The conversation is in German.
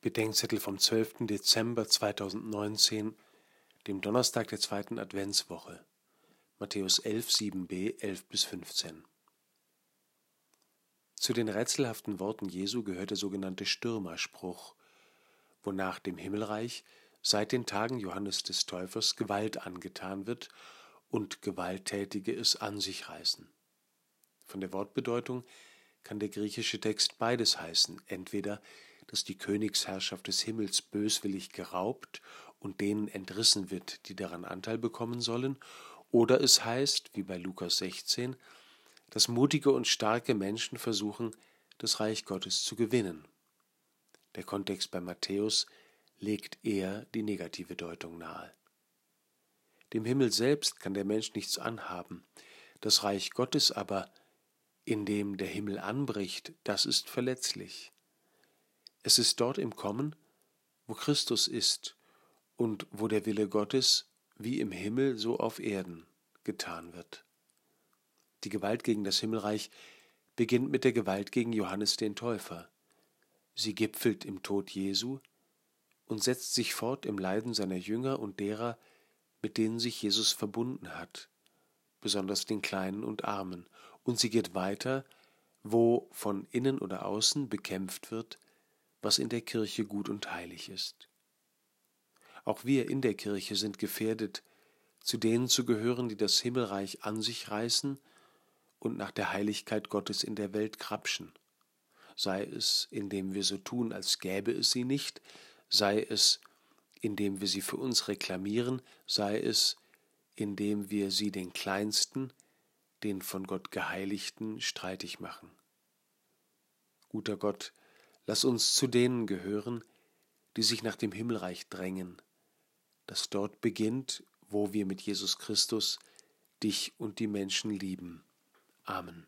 Bedenkzettel vom 12. Dezember 2019, dem Donnerstag der zweiten Adventswoche. Matthäus 11, 7b, 11 bis 15. Zu den rätselhaften Worten Jesu gehört der sogenannte Stürmerspruch, wonach dem Himmelreich seit den Tagen Johannes des Täufers Gewalt angetan wird und Gewalttätige es an sich reißen. Von der Wortbedeutung kann der griechische Text beides heißen, entweder dass die Königsherrschaft des Himmels böswillig geraubt und denen entrissen wird, die daran Anteil bekommen sollen, oder es heißt, wie bei Lukas 16, dass mutige und starke Menschen versuchen, das Reich Gottes zu gewinnen. Der Kontext bei Matthäus legt eher die negative Deutung nahe. Dem Himmel selbst kann der Mensch nichts anhaben, das Reich Gottes aber, in dem der Himmel anbricht, das ist verletzlich. Es ist dort im Kommen, wo Christus ist und wo der Wille Gottes wie im Himmel so auf Erden getan wird. Die Gewalt gegen das Himmelreich beginnt mit der Gewalt gegen Johannes den Täufer. Sie gipfelt im Tod Jesu und setzt sich fort im Leiden seiner Jünger und derer, mit denen sich Jesus verbunden hat, besonders den Kleinen und Armen, und sie geht weiter, wo von innen oder außen bekämpft wird, was in der Kirche gut und heilig ist. Auch wir in der Kirche sind gefährdet, zu denen zu gehören, die das Himmelreich an sich reißen und nach der Heiligkeit Gottes in der Welt krapschen, sei es, indem wir so tun, als gäbe es sie nicht, sei es, indem wir sie für uns reklamieren, sei es, indem wir sie den Kleinsten, den von Gott Geheiligten, streitig machen. Guter Gott, Lass uns zu denen gehören, die sich nach dem Himmelreich drängen, das dort beginnt, wo wir mit Jesus Christus dich und die Menschen lieben. Amen.